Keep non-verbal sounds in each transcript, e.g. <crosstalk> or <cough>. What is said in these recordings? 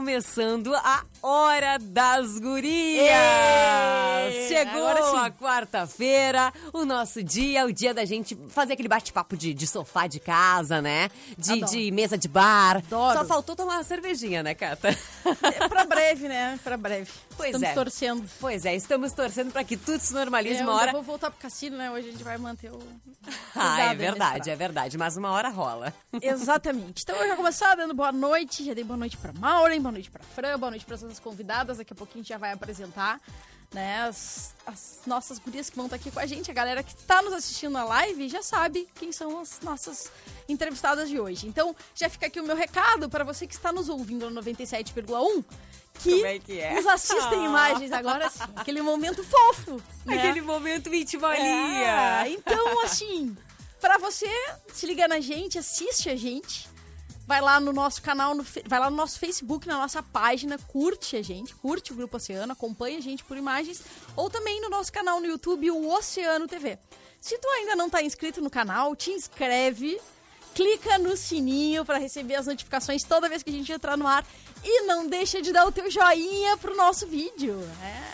Começando a Hora das Gurias! Ê, Chegou a quarta-feira, o nosso dia, o dia da gente fazer aquele bate-papo de, de sofá de casa, né? De, de mesa de bar. Adoro. Só faltou tomar uma cervejinha, né, Cata? <laughs> É pra breve, né? Pra breve. Pois Estamos é. torcendo. Pois é, estamos torcendo pra que tudo se normalize Eu uma hora. vou voltar pro cassino, né? Hoje a gente vai manter o. <laughs> Ah, é verdade, é verdade, mas uma hora rola. <laughs> Exatamente. Então eu já começar dando boa noite. Já dei boa noite pra Maureen, boa noite pra Fran, boa noite pras nossas convidadas. Daqui a pouquinho a gente já vai apresentar. Né, as, as nossas gurias que vão estar aqui com a gente, a galera que está nos assistindo na live já sabe quem são as nossas entrevistadas de hoje. Então, já fica aqui o meu recado para você que está nos ouvindo no 97,1 que, Como é que é? nos assistem <laughs> imagens agora sim. Aquele momento fofo. Né? Aquele momento íntimo ali. É, então, assim, pra você se ligar na gente, assiste a gente. Vai lá no nosso canal, no vai lá no nosso Facebook, na nossa página, curte a gente, curte o Grupo Oceano, acompanha a gente por imagens, ou também no nosso canal no YouTube, o Oceano TV. Se tu ainda não tá inscrito no canal, te inscreve, clica no sininho pra receber as notificações toda vez que a gente entrar no ar e não deixa de dar o teu joinha pro nosso vídeo.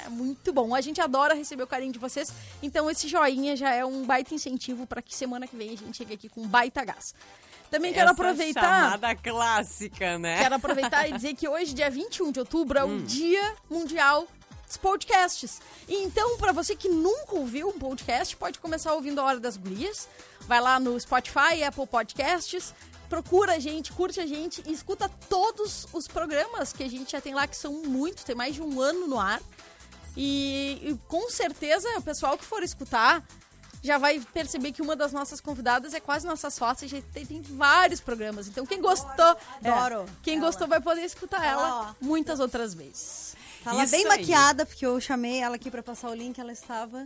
É muito bom. A gente adora receber o carinho de vocês, então esse joinha já é um baita incentivo pra que semana que vem a gente chegue aqui com baita gás. Também quero Essa aproveitar chamada clássica, né? Quero aproveitar e dizer que hoje, dia 21 de outubro, é Hum. o Dia Mundial dos Podcasts. Então, pra você que nunca ouviu um podcast, pode começar ouvindo a Hora das Gurias. Vai lá no Spotify, Apple Podcasts, procura a gente, curte a gente e escuta todos os programas que a gente já tem lá, que são muitos, tem mais de um ano no ar. E, e com certeza o pessoal que for escutar já vai perceber que uma das nossas convidadas é quase nossa sócia, já tem, tem vários programas. Então quem gostou, é, adoro quem ela. gostou vai poder escutar Ela, ela muitas outras vezes. Tava Isso bem aí. maquiada, porque eu chamei ela aqui pra passar o link, ela estava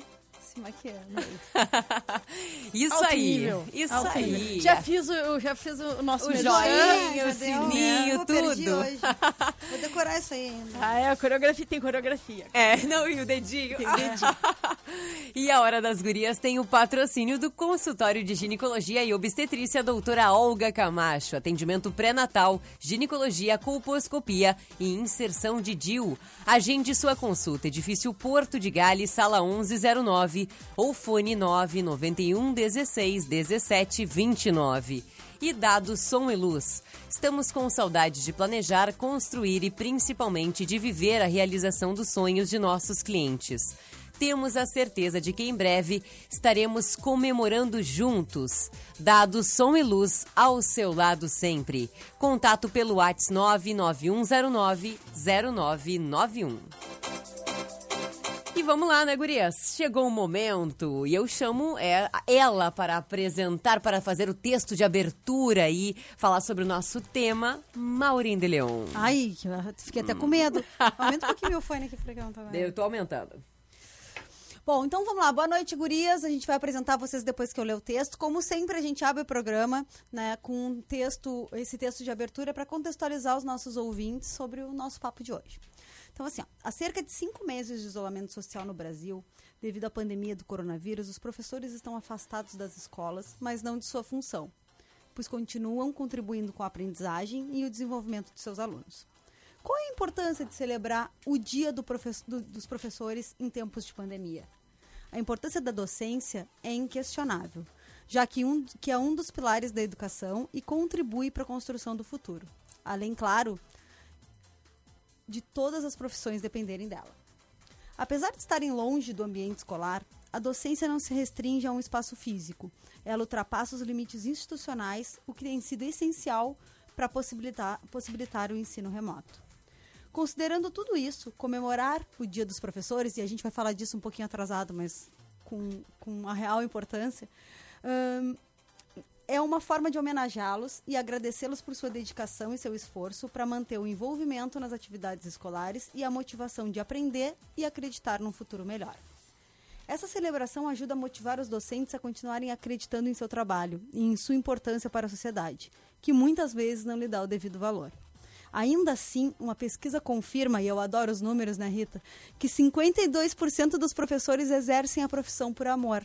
se maquiando. <laughs> Isso Alto aí. nível, Isso alto aí. nível. Já fiz o, já fiz o nosso O joinha, o sininho, né? Tudo. hoje. <laughs> Vou decorar isso aí ainda. Ah, é, a coreografia tem coreografia. É, não, e o dedinho. Tem dedinho. <laughs> e a Hora das Gurias tem o patrocínio do consultório de ginecologia e obstetrícia doutora Olga Camacho. Atendimento pré-natal, ginecologia, colposcopia e inserção de DIU. Agende sua consulta, edifício Porto de Gales, sala 1109 ou fone 991 16 17 29. E dado som e luz. Estamos com saudade de planejar, construir e principalmente de viver a realização dos sonhos de nossos clientes. Temos a certeza de que em breve estaremos comemorando juntos. Dado som e luz ao seu lado sempre. Contato pelo WhatsApp 99109 0991. E vamos lá, né, gurias? Chegou o momento e eu chamo é, ela para apresentar, para fazer o texto de abertura e falar sobre o nosso tema, Maureen de Leon. Ai, fiquei até com medo. Aumenta um pouquinho meu fone aqui pra que eu não tá vendo. Eu tô aumentando. Bom, então vamos lá. Boa noite, gurias. A gente vai apresentar vocês depois que eu ler o texto. Como sempre, a gente abre o programa né, com um texto, esse texto de abertura para contextualizar os nossos ouvintes sobre o nosso papo de hoje. Então, assim, ó, há cerca de cinco meses de isolamento social no Brasil, devido à pandemia do coronavírus, os professores estão afastados das escolas, mas não de sua função, pois continuam contribuindo com a aprendizagem e o desenvolvimento de seus alunos. Qual é a importância de celebrar o Dia do do- dos Professores em tempos de pandemia? A importância da docência é inquestionável, já que, um, que é um dos pilares da educação e contribui para a construção do futuro. Além, claro, de todas as profissões dependerem dela. Apesar de estarem longe do ambiente escolar, a docência não se restringe a um espaço físico. Ela ultrapassa os limites institucionais, o que tem sido essencial para possibilitar, possibilitar o ensino remoto. Considerando tudo isso, comemorar o Dia dos Professores, e a gente vai falar disso um pouquinho atrasado, mas com, com a real importância, hum, é uma forma de homenageá-los e agradecê-los por sua dedicação e seu esforço para manter o envolvimento nas atividades escolares e a motivação de aprender e acreditar num futuro melhor. Essa celebração ajuda a motivar os docentes a continuarem acreditando em seu trabalho e em sua importância para a sociedade, que muitas vezes não lhe dá o devido valor. Ainda assim, uma pesquisa confirma, e eu adoro os números, né, Rita, que 52% dos professores exercem a profissão por amor,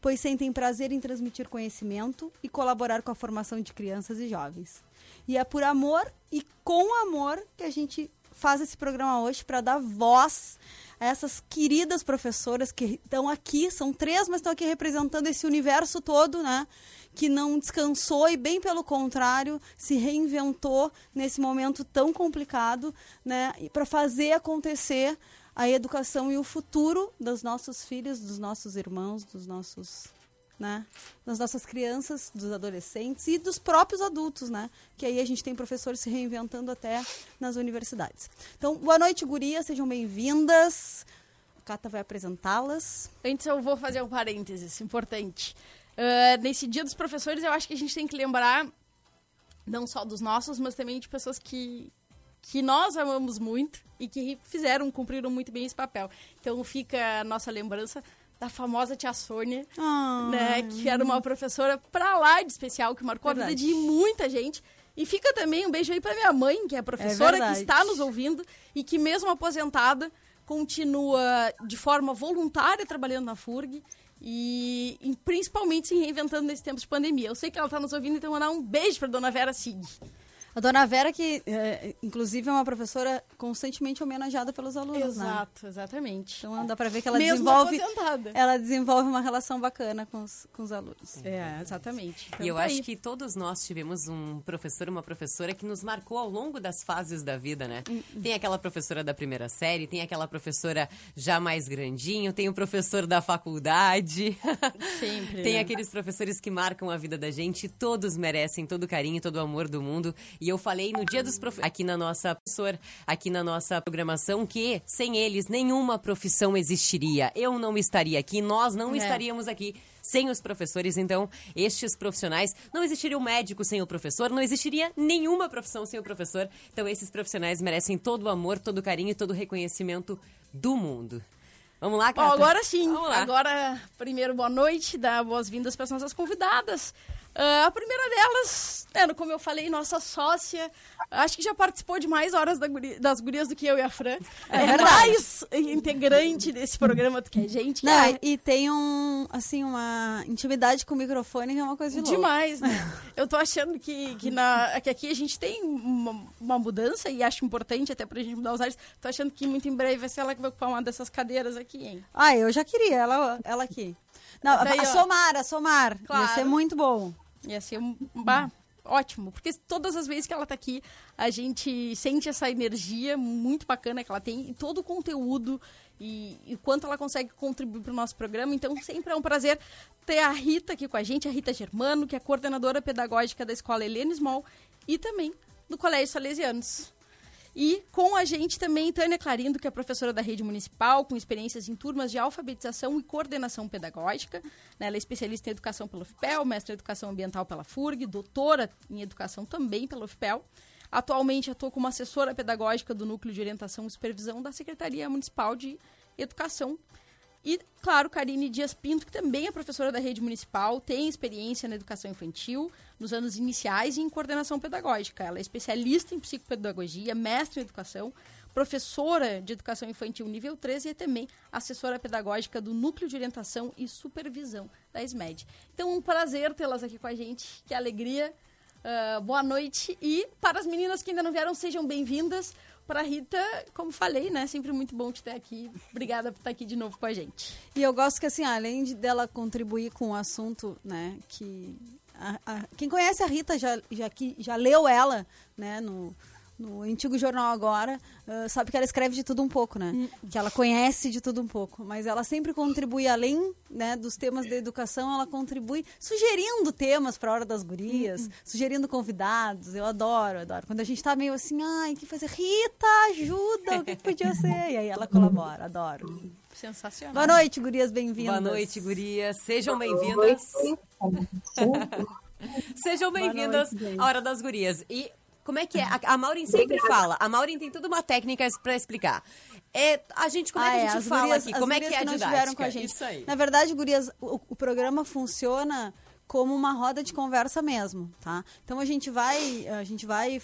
pois sentem prazer em transmitir conhecimento e colaborar com a formação de crianças e jovens. E é por amor e com amor que a gente faz esse programa hoje para dar voz a essas queridas professoras que estão aqui, são três, mas estão aqui representando esse universo todo, né? Que não descansou e, bem pelo contrário, se reinventou nesse momento tão complicado, né? Para fazer acontecer a educação e o futuro dos nossos filhos, dos nossos irmãos, dos nossos né? Das nossas crianças, dos adolescentes e dos próprios adultos, né? Que aí a gente tem professores se reinventando até nas universidades. Então, boa noite, gurias, sejam bem-vindas. A Cata vai apresentá-las. Antes eu vou fazer um parênteses importante. Uh, nesse dia dos professores, eu acho que a gente tem que lembrar não só dos nossos, mas também de pessoas que, que nós amamos muito e que fizeram, cumpriram muito bem esse papel. Então fica a nossa lembrança da famosa tia Sônia, Ah. né? Que era uma professora pra lá de especial, que marcou a Verdade. vida de muita gente. E fica também um beijo aí pra minha mãe, que é professora, que verdade. está nos ouvindo e que mesmo aposentada continua de forma voluntária trabalhando na FURG e, e principalmente se reinventando nesse tempo de pandemia. Eu sei que ela está nos ouvindo, então mandar um beijo pra dona Vera Sig. A dona Vera, que é, inclusive é uma professora constantemente homenageada pelos alunos, né? Exato, exatamente. Então dá pra ver que ela Mesmo desenvolve, aposentada. ela desenvolve uma relação bacana com os, com os alunos. É, exatamente. Então E eu tá acho aí. que todos nós tivemos um professor, uma professora que nos marcou ao longo das fases da vida, né? Hum, Tem aquela professora da primeira série, tem aquela professora já mais grandinho, tem o professor da faculdade. <laughs> Sempre, tem né? aqueles professores que marcam a vida da gente, todos merecem todo o carinho, todo o amor do mundo. E eu falei no dia dos professores, aqui na nossa professor, aqui na nossa programação, que sem eles nenhuma profissão existiria. Eu não estaria aqui, nós não É. estaríamos aqui sem os professores. Então, estes profissionais, não existiria o médico sem o professor, não existiria nenhuma profissão sem o professor. Então, esses profissionais merecem todo o amor, todo o carinho e todo o reconhecimento do mundo. Vamos lá, Cata? agora sim. Agora, primeiro, boa noite, dar boas-vindas para as nossas convidadas. Ah, a primeira delas, é, como eu falei, nossa sócia, acho que já participou de mais horas da guri- das gurias do que eu e a Fran. É, verdade. mais integrante desse programa do que a gente. Não, é e tem um, assim, uma intimidade com o microfone que é uma coisa de. Demais, né? <laughs> Eu tô achando que, que, na, que aqui a gente tem uma, uma mudança e acho importante até pra gente mudar os ares. Tô achando que muito em breve vai ser ela que vai ocupar uma dessas cadeiras aqui, hein? Ah, eu já queria ela, ela aqui. Não, Daí, a ó. Somar, a Somar. Ia Claro. ser muito bom. Ia ser um bah, ótimo, porque todas as vezes que ela tá aqui, a gente sente essa energia muito bacana que ela tem e todo o conteúdo e, e quanto ela consegue contribuir para o nosso programa. Então, sempre é um prazer ter a Rita aqui com a gente, a Rita Germano, que é coordenadora pedagógica da Escola Helena Small e também do Colégio Salesianos. E com a gente também Tânia Clarindo, que é professora da rede municipal, com experiências em turmas de alfabetização e coordenação pedagógica. né? Ela é especialista em educação pela UFPEL, mestre em educação ambiental pela FURG, doutora em educação também pela UFPEL. Atualmente atua como assessora pedagógica do Núcleo de Orientação e Supervisão da Secretaria Municipal de Educação. E, claro, Karine Dias Pinto, que também é professora da rede municipal, tem experiência na educação infantil, nos anos iniciais e em coordenação pedagógica. Ela é especialista em psicopedagogia, mestre em educação, professora de educação infantil nível 13 e é também assessora pedagógica do Núcleo de Orientação e Supervisão da SMED. Então, um prazer tê-las aqui com a gente, que alegria. Ah, boa noite. E para as meninas que ainda não vieram, sejam bem-vindas. Pra Rita, como falei, né? Sempre muito bom te ter aqui. Obrigada por estar aqui de novo com a gente. E eu gosto que, assim, além de dela contribuir com o assunto, né, que... a- a- quem conhece a Rita já, já, já leu ela, né, no, no antigo jornal agora, ah, sabe que ela escreve de tudo um pouco, né? Que ela conhece de tudo um pouco. Mas ela sempre contribui, além né, dos temas da educação, ela contribui sugerindo temas para a hora das gurias, sugerindo convidados. Eu adoro, adoro. Quando a gente tá meio assim, ai, o que fazer? Rita, ajuda, o que que podia ser? E aí ela colabora, adoro. Sensacional. Boa noite, gurias, bem-vindas. Boa noite, gurias. Sejam bem-vindas. <laughs> Sejam bem-vindas à Hora das Gurias. E como é que é? A, a Maureen sempre fala. A Maureen tem toda uma técnica pra explicar. É, a gente, como é que Ah, a gente as fala gurias- aqui? Como é que é a não didática? com a gente. Isso aí. Na verdade, gurias, o, o programa funciona como uma roda de conversa mesmo, tá? Então a gente vai, a gente vai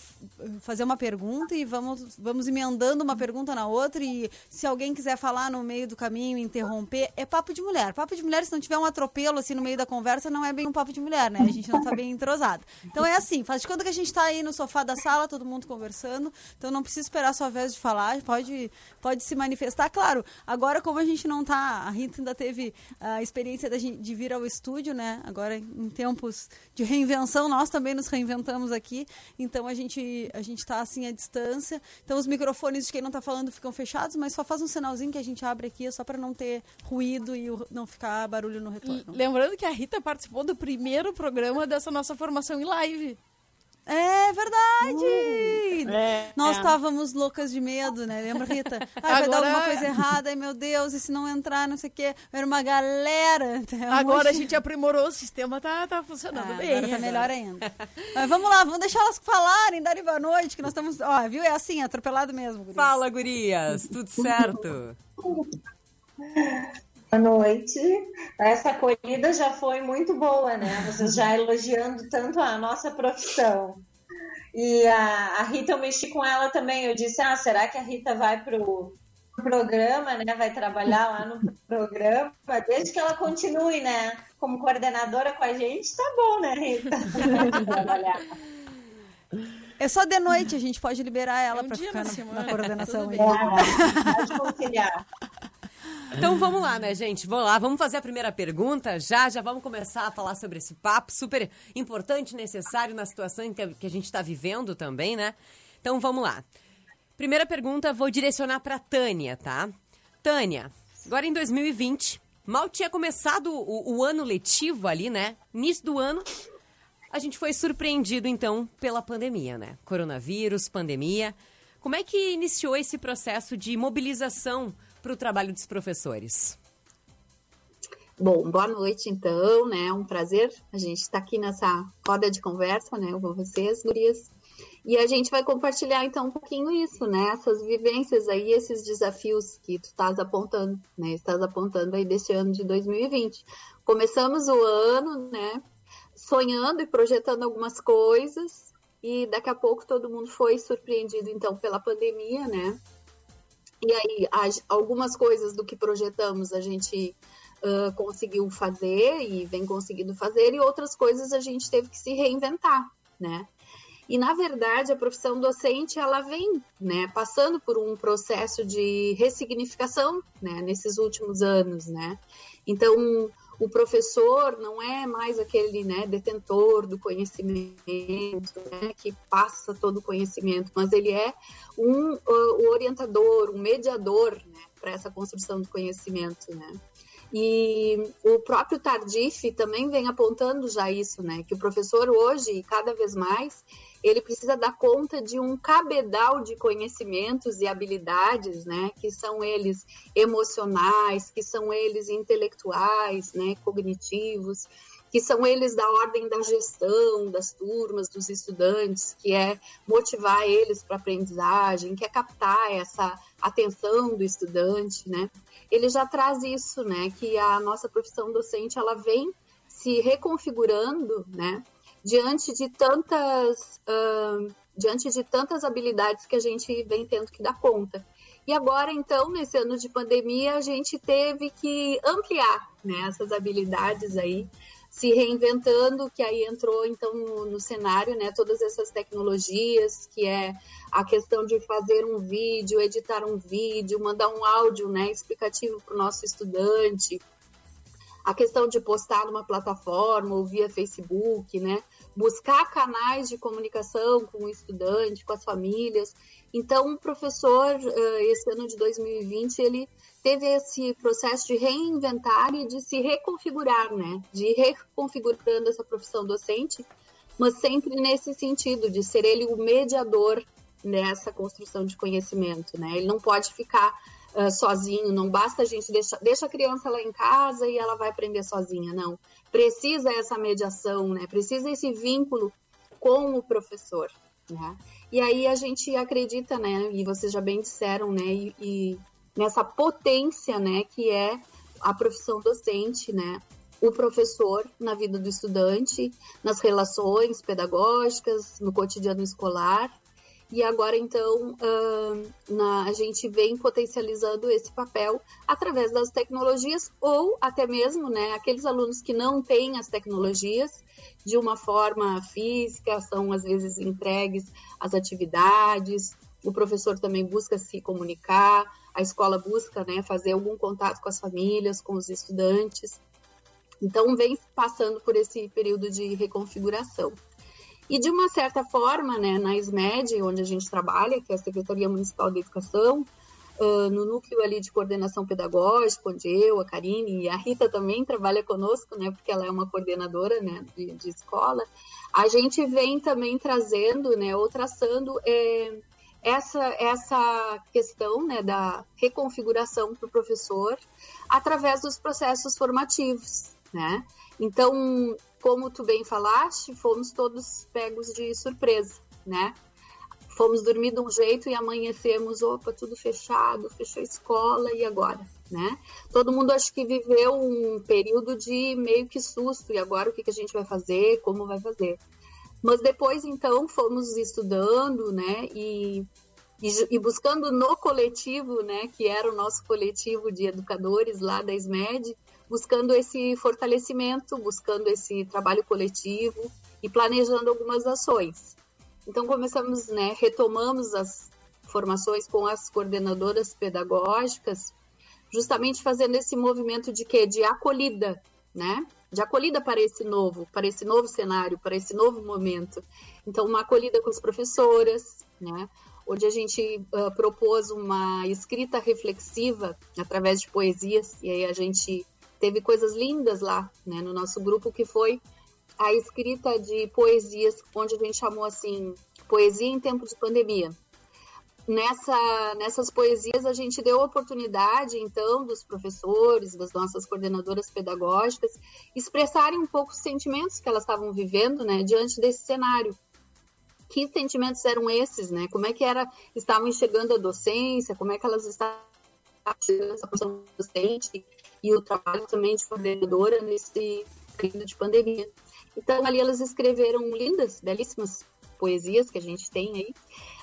fazer uma pergunta e vamos, vamos emendando uma pergunta na outra e se alguém quiser falar no meio do caminho, interromper, é papo de mulher. Papo de mulher, se não tiver um atropelo assim no meio da conversa, não é bem um papo de mulher, né? A gente não tá bem entrosado. Então é assim, faz de conta que a gente tá aí no sofá da sala, todo mundo conversando, então não precisa esperar a sua vez de falar, pode, pode se manifestar. Claro, agora como a gente não tá, a Rita ainda teve a experiência de vir ao estúdio, né? Agora em tempos de reinvenção, nós também nos reinventamos aqui, então a gente a gente tá assim à distância. Então os microfones de quem não tá falando ficam fechados, mas só faz um sinalzinho que a gente abre aqui, é só para não ter ruído e não ficar barulho no retorno. lembrando que a Rita participou do primeiro programa dessa nossa formação em live. É verdade! É. Nós estávamos loucas de medo, né? Lembra, Rita? <laughs> Ah, vai dar Agora- alguma coisa errada, ai meu Deus, e se não entrar, não sei o quê. Era uma galera. Um Agora a gente aprimorou o sistema, tá, tá funcionando Ah, bem. agora tá melhor ainda. <laughs> Mas vamos lá, vamos deixar elas falarem, darem boa noite, que nós estamos. Ó, viu? É assim, atropelado mesmo. gurias. Fala, gurias. Tudo certo? <laughs> Boa noite. Essa acolhida já foi muito boa, né? Vocês já elogiando tanto a nossa profissão. E a, a Rita, eu mexi com ela também. Eu disse: ah, será que a Rita vai pro programa, né? Vai trabalhar lá no programa? Desde que ela continue, né? Como coordenadora com a gente, tá bom, né, Rita? <laughs> Trabalhar. É só de noite, a gente pode liberar ela um pra dia ficar na na, coordenação tudo aí. bem. É, pode conciliar. Então vamos lá, né, gente? Vamos lá, vamos fazer a primeira pergunta. Já, já vamos começar a falar sobre esse papo super importante, necessário na situação que a, gente está vivendo também, né? Então vamos lá. Primeira pergunta, vou direcionar para Tânia, tá? Tânia, agora em 2020, mal tinha começado o, o ano letivo ali, né? Início do ano, a gente foi surpreendido então pela pandemia, né? Coronavírus, pandemia. Como é que iniciou esse processo de mobilização para o trabalho dos professores? Bom, boa noite então, né? É um prazer a gente estar aqui nessa roda de conversa, né, com vocês, gurias. E a gente vai compartilhar então um pouquinho isso, né? Essas vivências aí, esses desafios que tu estás apontando, né? Estás apontando aí desse ano de 2020. Começamos o ano, né? Sonhando e projetando algumas coisas e daqui a pouco todo mundo foi surpreendido então pela pandemia, né? E aí as- algumas coisas do que projetamos a gente ah, conseguiu fazer e vem conseguindo fazer, e outras coisas a gente teve que se reinventar, né? E na verdade a profissão docente ela vem, né, passando por um processo de ressignificação, né, nesses últimos anos, né? Então o professor não é mais aquele, né, detentor do conhecimento, né, que passa todo o conhecimento, mas ele é um o orientador, um mediador, né, para essa construção do conhecimento, né? E o próprio Tardif também vem apontando já isso, né? Que o professor hoje, cada vez mais, ele precisa dar conta de um cabedal de conhecimentos e habilidades, né? Que são eles emocionais, que são eles intelectuais, né? Cognitivos, que são eles da ordem da gestão das turmas, dos estudantes, que é motivar eles para aprendizagem, que é captar essa atenção do estudante, né? Ele já traz isso, né? Que a nossa profissão docente ela vem se reconfigurando, né? Diante de tantas uh, diante de tantas habilidades que a gente vem tendo que dar conta. E agora, então, nesse ano de pandemia, a gente teve que ampliar né, essas habilidades aí se reinventando, que aí entrou então no, no, cenário, né, todas essas tecnologias, que é a questão de fazer um vídeo, editar um vídeo, mandar um áudio, né, explicativo para o nosso estudante, a questão de postar numa plataforma ou via Facebook, né, buscar canais de comunicação com o estudante, com as famílias. Então, o professor, esse ano de 2020, ele teve esse processo de reinventar e de se reconfigurar, né? De reconfigurando essa profissão docente, mas sempre nesse sentido de ser ele o mediador nessa construção de conhecimento, né? Ele não pode ficar uh, sozinho, não basta a gente deixar deixa a criança lá em casa e ela vai aprender sozinha, não. Precisa essa mediação, né? Precisa esse vínculo com o professor, né? E aí a gente acredita, né? E vocês já bem disseram, né? E, e nessa potência, né, que é a profissão docente, né? O professor na vida do estudante, nas relações pedagógicas, no cotidiano escolar. E agora, então, uh, na, a gente vem potencializando esse papel através das tecnologias ou até mesmo né, aqueles alunos que não têm as tecnologias de uma forma física, são às vezes entregues às atividades, o professor também busca se comunicar, a escola busca né, fazer algum contato com as famílias, com os estudantes. Então, vem passando por esse período de reconfiguração. E, de uma certa forma, né, na SMED, onde a gente trabalha, que é a Secretaria Municipal de Educação, uh, no núcleo ali de coordenação pedagógica, onde eu, a Karine e a Rita também trabalha conosco, né, porque ela é uma coordenadora né, de, de escola, a gente vem também trazendo, né, ou traçando é, essa, essa questão né, da reconfiguração para o professor através dos processos formativos, né? Então, como tu bem falaste, fomos todos pegos de surpresa, né? Fomos dormir de um jeito e amanhecemos, opa, tudo fechado, fechou a escola e agora, né? Todo mundo acho que viveu um período de meio que susto e agora o que, que a gente vai fazer, como vai fazer. Mas depois, então, fomos estudando, né, e, e, e, buscando no coletivo, né, que era o nosso coletivo de educadores lá da SMED, buscando esse fortalecimento, buscando esse trabalho coletivo e planejando algumas ações. Então, começamos, né, retomamos as formações com as coordenadoras pedagógicas, justamente fazendo esse movimento de quê? De acolhida, né? de acolhida para esse novo, para esse novo cenário, para esse novo momento. Então, uma acolhida com as professoras, né? onde a gente uh, propôs uma escrita reflexiva através de poesias, e aí a gente teve coisas lindas lá né, no nosso grupo, que foi a escrita de poesias, onde a gente chamou assim, poesia em tempo de pandemia nessa, nessas poesias a gente deu oportunidade, então, dos professores, das nossas coordenadoras pedagógicas, expressarem um pouco os sentimentos que elas estavam vivendo, né, diante desse cenário. Que sentimentos eram esses, né? Como é que era, estavam enxergando a docência, como é que elas estavam enxergando essa função docente e o trabalho também de coordenadora nesse período de pandemia. Então, ali elas escreveram lindas, belíssimas poesias que a gente tem aí,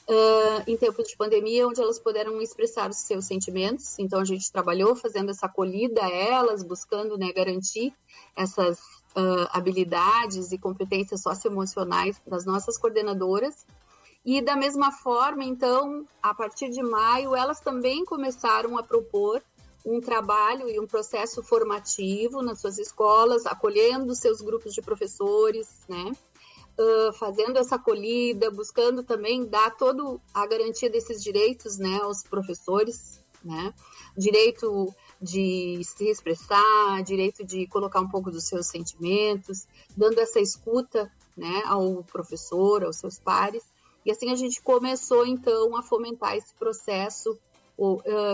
uh, em tempos de pandemia, onde elas puderam expressar os seus sentimentos. Então, a gente trabalhou fazendo essa acolhida a elas, buscando né, garantir essas uh, habilidades e competências socioemocionais das nossas coordenadoras. E da mesma forma, então, a partir de maio, elas também começaram a propor um trabalho e um processo formativo nas suas escolas, acolhendo seus grupos de professores, né? Fazendo essa acolhida, buscando também dar toda a garantia desses direitos né, aos professores, né? direito de se expressar, direito de colocar um pouco dos seus sentimentos, dando essa escuta né, ao professor, aos seus pares. E assim a gente começou então a fomentar esse processo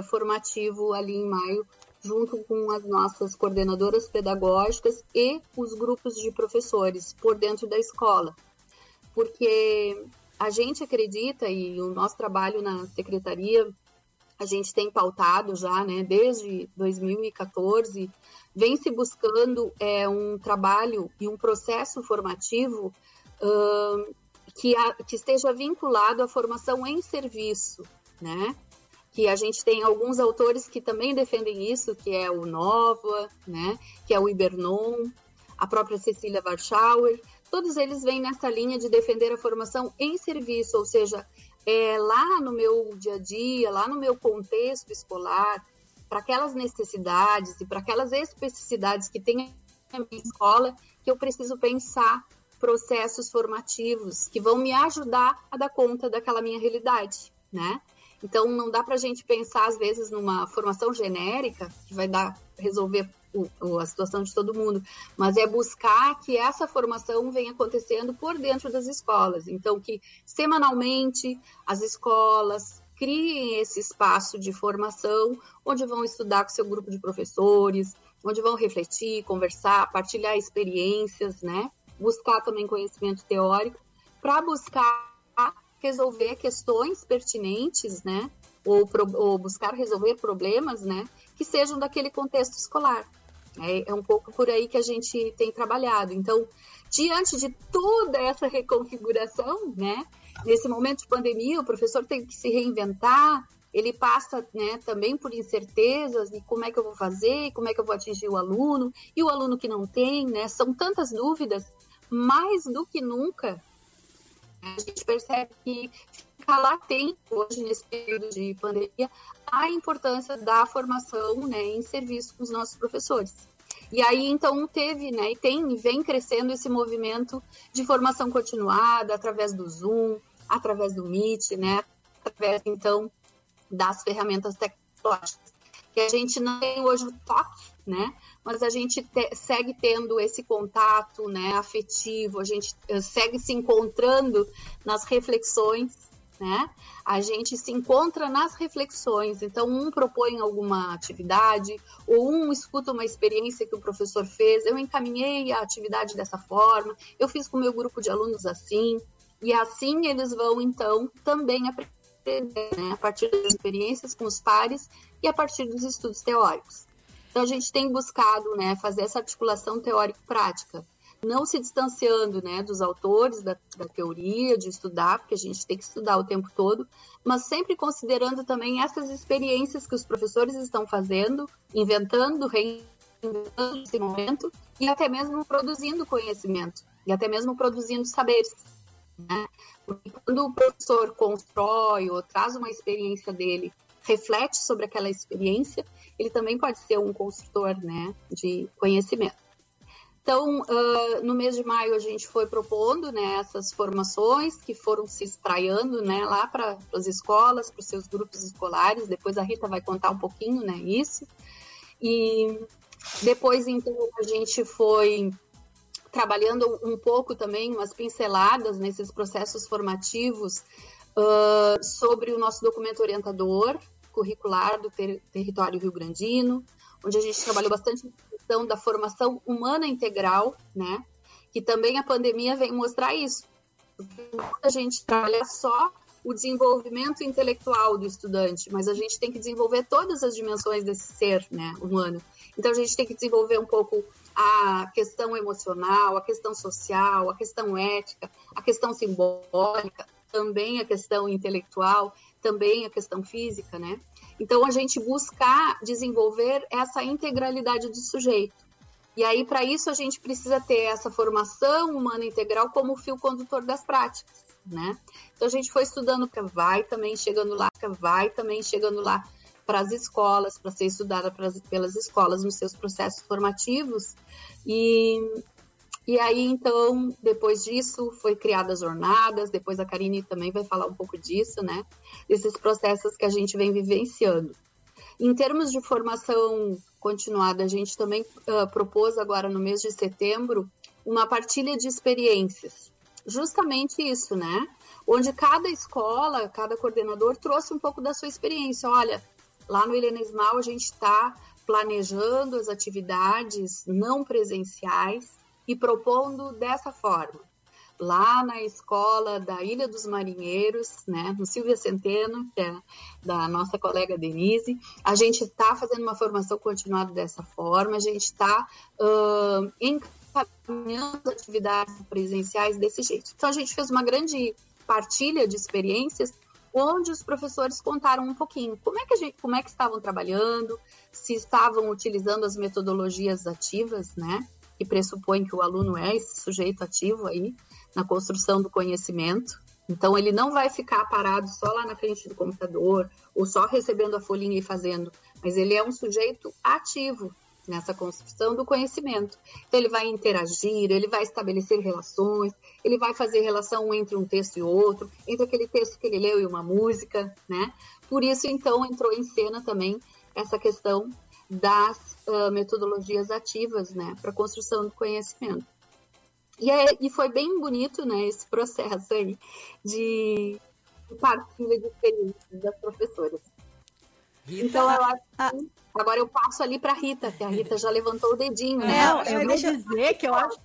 formativo ali em maio junto com as nossas coordenadoras pedagógicas e os grupos de professores por dentro da escola. Porque a gente acredita, e o nosso trabalho na secretaria, a gente tem pautado já, né, desde 2014, vem se buscando é, um trabalho e um processo formativo uh, que, a, que esteja vinculado à formação em serviço, né? Que a gente tem alguns autores que também defendem isso, que é o Nova, né, que é o Ibernon, a própria Cecília Warschauer, todos eles vêm nessa linha de defender a formação em serviço, ou seja, é, lá no meu dia a dia, lá no meu contexto escolar, para aquelas necessidades e para aquelas especificidades que tem a minha escola, que eu preciso pensar processos formativos que vão me ajudar a dar conta daquela minha realidade, né? Então não dá para a gente pensar às vezes numa formação genérica que vai dar resolver o, a situação de todo mundo, mas é buscar que essa formação venha acontecendo por dentro das escolas. Então que semanalmente as escolas criem esse espaço de formação onde vão estudar com seu grupo de professores, onde vão refletir, conversar, partilhar experiências, né? Buscar também conhecimento teórico para buscar resolver questões pertinentes, né? Ou, ou, buscar resolver problemas, né? Que sejam daquele contexto escolar. É, é um pouco por aí que a gente tem trabalhado. Então, diante de toda essa reconfiguração, né? Nesse momento de pandemia, o professor tem que se reinventar, ele passa né, também por incertezas e como é que eu vou fazer, como é que eu vou atingir o aluno, e o aluno que não tem, né? São tantas dúvidas, mais do que nunca, a gente percebe que fica latente hoje, nesse período de pandemia, a importância da formação né, em serviço com os nossos professores. E aí, então, teve, né, e tem, vem crescendo esse movimento de formação continuada através do Zoom, através do Meet, né, através, então, das ferramentas tecnológicas, que a gente não tem hoje o toque, né, mas a gente te, segue tendo esse contato, né, afetivo, a gente uh, segue se encontrando nas reflexões, né? A gente se encontra nas reflexões. Então, um propõe alguma atividade, ou um escuta uma experiência que o professor fez. Eu encaminhei a atividade dessa forma, eu fiz com o meu grupo de alunos assim, e assim eles vão, então, também aprender, né? A partir das experiências com os pares e a partir dos estudos teóricos. Então, a gente tem buscado, né, fazer essa articulação teórico-prática não se distanciando né, dos autores da, da teoria, de estudar, porque a gente tem que estudar o tempo todo, mas sempre considerando também essas experiências que os professores estão fazendo, inventando, reinventando esse momento, e até mesmo produzindo conhecimento, e até mesmo produzindo saberes. Né? Porque quando o professor constrói ou traz uma experiência dele, reflete sobre aquela experiência, ele também pode ser um construtor né, de conhecimento. Então, uh, no mês de maio, a gente foi propondo né, essas formações que foram se espraiando né, lá para as escolas, para os seus grupos escolares. Depois a Rita vai contar um pouquinho né, isso. E depois, então, a gente foi trabalhando um pouco também, umas pinceladas nesses processos formativos uh, sobre o nosso documento orientador curricular do ter território rio-grandino, onde a gente trabalhou bastante questão da formação humana integral, né? Que também a pandemia vem mostrar isso. A gente trabalha só o desenvolvimento intelectual do estudante, mas a gente tem que desenvolver todas as dimensões desse ser, né, humano. Então a gente tem que desenvolver um pouco a questão emocional, a questão social, a questão ética, a questão simbólica, também a questão intelectual, também a questão física, né? Então, a gente buscar desenvolver essa integralidade do sujeito. E aí, para isso, a gente precisa ter essa formação humana integral como fio condutor das práticas, né? Então, a gente foi estudando, vai também chegando lá, vai também chegando lá para as escolas, para ser estudada pelas escolas nos seus processos formativos. E e aí, então, depois disso, foi criadas jornadas, depois a Karine também vai falar um pouco disso, né? Desses processos que a gente vem vivenciando. Em termos de formação continuada, a gente também uh, propôs agora no mês de setembro uma partilha de experiências. Justamente isso, né? Onde cada escola, cada coordenador trouxe um pouco da sua experiência. Olha, lá no Helena Esmal a gente está planejando as atividades não presenciais e propondo dessa forma. Lá na escola da Ilha dos Marinheiros, né, no Silvia Centeno, que é da nossa colega Denise, a gente está fazendo uma formação continuada dessa forma, a gente está uh, encaminhando atividades presenciais desse jeito. Então, a gente fez uma grande partilha de experiências onde os professores contaram um pouquinho como é que gente, como é que estavam trabalhando, se estavam utilizando as metodologias ativas, né? Que pressupõe que o aluno é esse sujeito ativo aí na construção do conhecimento. Então, ele não vai ficar parado só lá na frente do computador ou só recebendo a folhinha e fazendo, mas ele é um sujeito ativo nessa construção do conhecimento. Então, ele vai interagir, ele vai estabelecer relações, ele vai fazer relação entre um texto e outro, entre aquele texto que ele leu e uma música, né? Por isso, então, entrou em cena também essa questão das uh, metodologias ativas, né, para a construção do conhecimento. E, é, e foi bem bonito, né, esse processo aí de partilha de experiências das professoras. Rita, então, eu acho que agora eu passo ali para Rita, que a Rita já levantou o dedinho, né? É, eu, eu vou dizer que eu acho que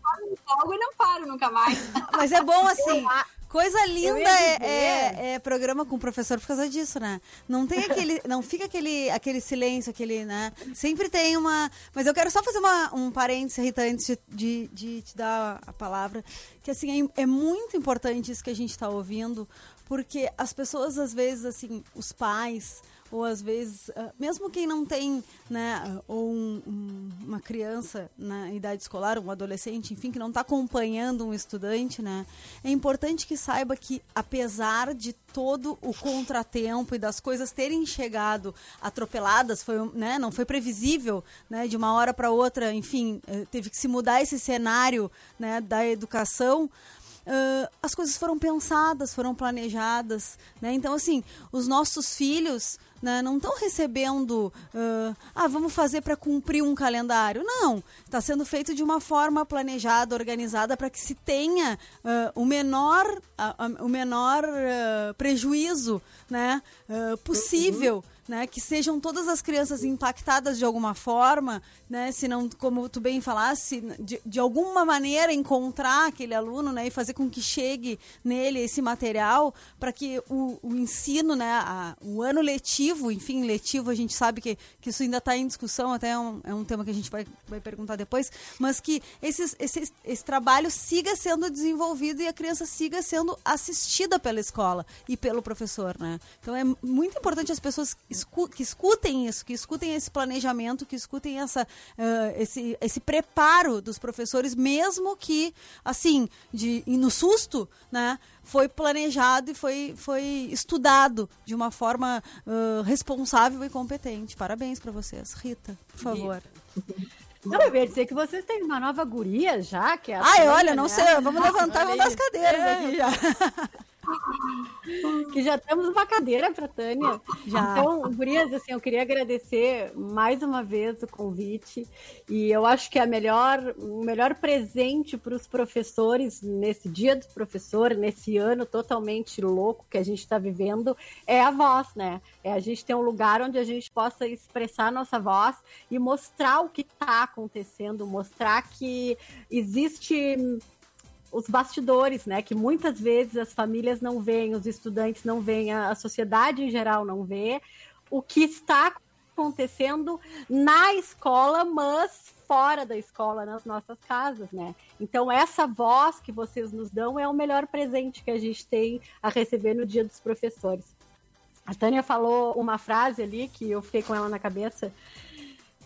eu não paro nunca mais. Mas é bom <laughs> assim. Coisa linda é, é, é, programa com o professor por causa disso, né? Não tem aquele. <laughs> não fica aquele, aquele silêncio, aquele, né? Sempre tem uma. Mas eu quero só fazer uma, um parênteses, Rita, antes de, de, de te dar a palavra. Que assim, é, é muito importante isso que a gente está ouvindo, porque as pessoas, às vezes, assim, os pais ou às vezes, ah, mesmo quem não tem, né, ou um, um, uma criança na idade escolar, um adolescente, enfim, que não está acompanhando um estudante, né, é importante que saiba que, apesar de todo o contratempo e das coisas terem chegado atropeladas, foi, né, não foi previsível, né, de uma hora para outra, enfim, eh, teve que se mudar esse cenário, né, da educação, Uh, as coisas foram pensadas, foram planejadas, né? Então, assim, os nossos filhos né, não estão recebendo, uh, ah, vamos fazer para cumprir um calendário. Não, está sendo feito de uma forma planejada, organizada, para que se tenha uh, o menor, o menor prejuízo né, possível. Uhum né, que sejam todas as crianças impactadas de alguma forma, né, se não, como tu bem falasse, de, de alguma maneira encontrar aquele aluno, né, e fazer com que chegue nele esse material para que o, o, ensino, né, a, o ano letivo, enfim, letivo, a gente sabe que, que isso ainda está em discussão, até é um, é um tema que a gente vai, vai perguntar depois, mas que esses, esse, esse trabalho siga sendo desenvolvido e a criança siga sendo assistida pela escola e pelo professor, né. Então é muito importante as pessoas escu que escutem isso, que escutem esse planejamento, que escutem essa, uh, esse, esse preparo dos professores, mesmo que, assim, de, no susto, né? Foi planejado e foi, foi estudado de uma forma uh, responsável e competente. Parabéns para vocês. Rita, por favor. Não, eu ia dizer que vocês têm uma nova guria já, que é a Ai, olha, não né? sei, vamos levantar uma das cadeiras é, aqui já. <laughs> que já temos uma cadeira para Tânia. Já. Então, Gurias, assim, eu queria agradecer mais uma vez o convite. E eu acho que a melhor, o melhor presente para os professores nesse dia do professor, nesse ano totalmente louco que a gente está vivendo, é a voz, né? É a gente ter um lugar onde a gente possa expressar a nossa voz e mostrar o que está acontecendo, mostrar que existe os bastidores, né? Que muitas vezes as famílias não veem, os estudantes não veem, a, a sociedade em geral não vê o que está acontecendo na escola, mas fora da escola, nas nossas casas, né? Então, essa voz que vocês nos dão é o melhor presente que a gente tem a receber no Dia dos Professores. A Tânia falou uma frase ali que eu fiquei com ela na cabeça,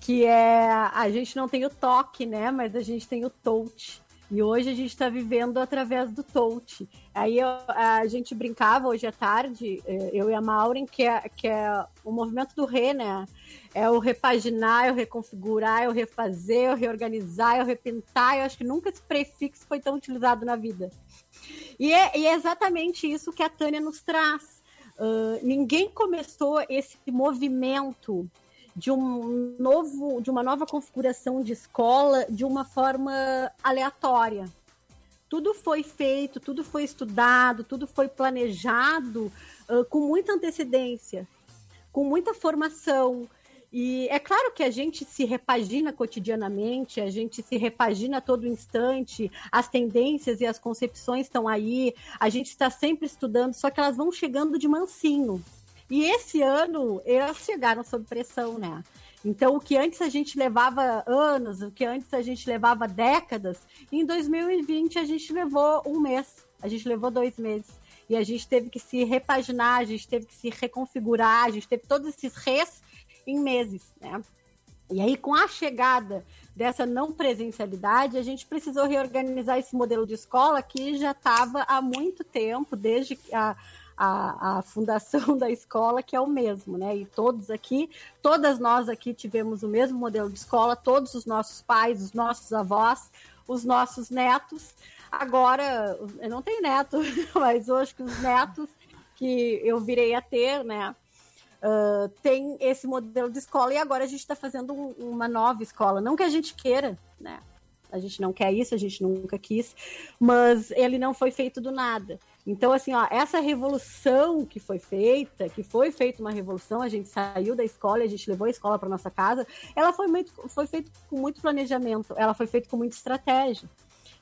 que é a gente não tem o toque, né? Mas a gente tem o touch. E hoje a gente está vivendo através do touch. Aí eu, a gente brincava hoje à tarde, eh, eu e a Maureen, que é, que é o movimento do re, né? É o repaginar, é o reconfigurar, é o refazer, é o reorganizar, é o repintar. Eu acho que nunca esse prefixo foi tão utilizado na vida. E é, e é exatamente isso que a Tânia nos traz. Uh, ninguém começou esse movimento de um novo, de uma nova configuração de escola de uma forma aleatória. Tudo foi feito, tudo foi estudado, tudo foi planejado uh, com muita antecedência, com muita formação. E é claro que a gente se repagina cotidianamente, a gente se repagina a todo instante, as tendências e as concepções estão aí, a gente está sempre estudando, só que elas vão chegando de mansinho. E esse ano elas chegaram sob pressão, né? Então, o que antes a gente levava anos, o que antes a gente levava décadas, em 2020 a gente levou um mês, a gente levou dois meses. E a gente teve que se repaginar, a gente teve que se reconfigurar, a gente teve todos esses res em meses, né? E aí, com a chegada dessa não presencialidade, a gente precisou reorganizar esse modelo de escola que já estava há muito tempo, desde a, a, a, fundação <laughs> da escola, que é o mesmo, né? E todos aqui, todas nós aqui tivemos o mesmo modelo de escola, todos os nossos pais, os nossos avós, os nossos netos. Agora, eu não tenho neto, <laughs> mas hoje que os netos que eu virei a ter, né? Uh, tem esse modelo de escola e agora a gente está fazendo um, uma nova escola. Não que a gente queira, né? A gente não quer isso, a gente nunca quis, mas ele não foi feito do nada. Então, assim, ó, essa revolução que foi feita, que foi feita uma revolução, a gente saiu da escola, a gente levou a escola para nossa casa, ela foi, muito, foi feita com muito planejamento, ela foi feita com muita estratégia.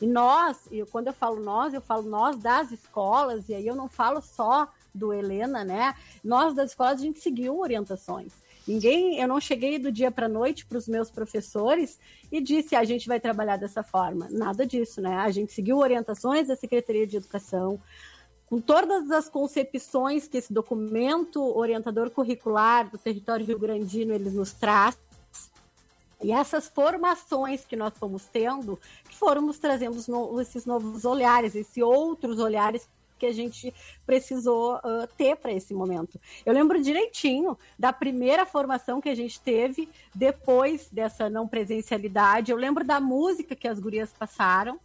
E nós, quando eu falo nós, eu falo nós das escolas, e aí eu não falo só do Helena, né? Nós das escolas a gente seguiu orientações. Ninguém, eu não cheguei do dia para noite para os meus professores e disse a gente vai trabalhar dessa forma. Nada disso, né? A gente seguiu orientações da Secretaria de Educação, com todas as concepções que esse documento orientador curricular do território rio-grandino ele nos traz. E essas formações que nós fomos tendo, que foram nos trazendo esses novos olhares, esses outros olhares que a gente precisou uh, ter para esse momento. Eu lembro direitinho da primeira formação que a gente teve depois dessa não presencialidade. Eu lembro da música que as gurias passaram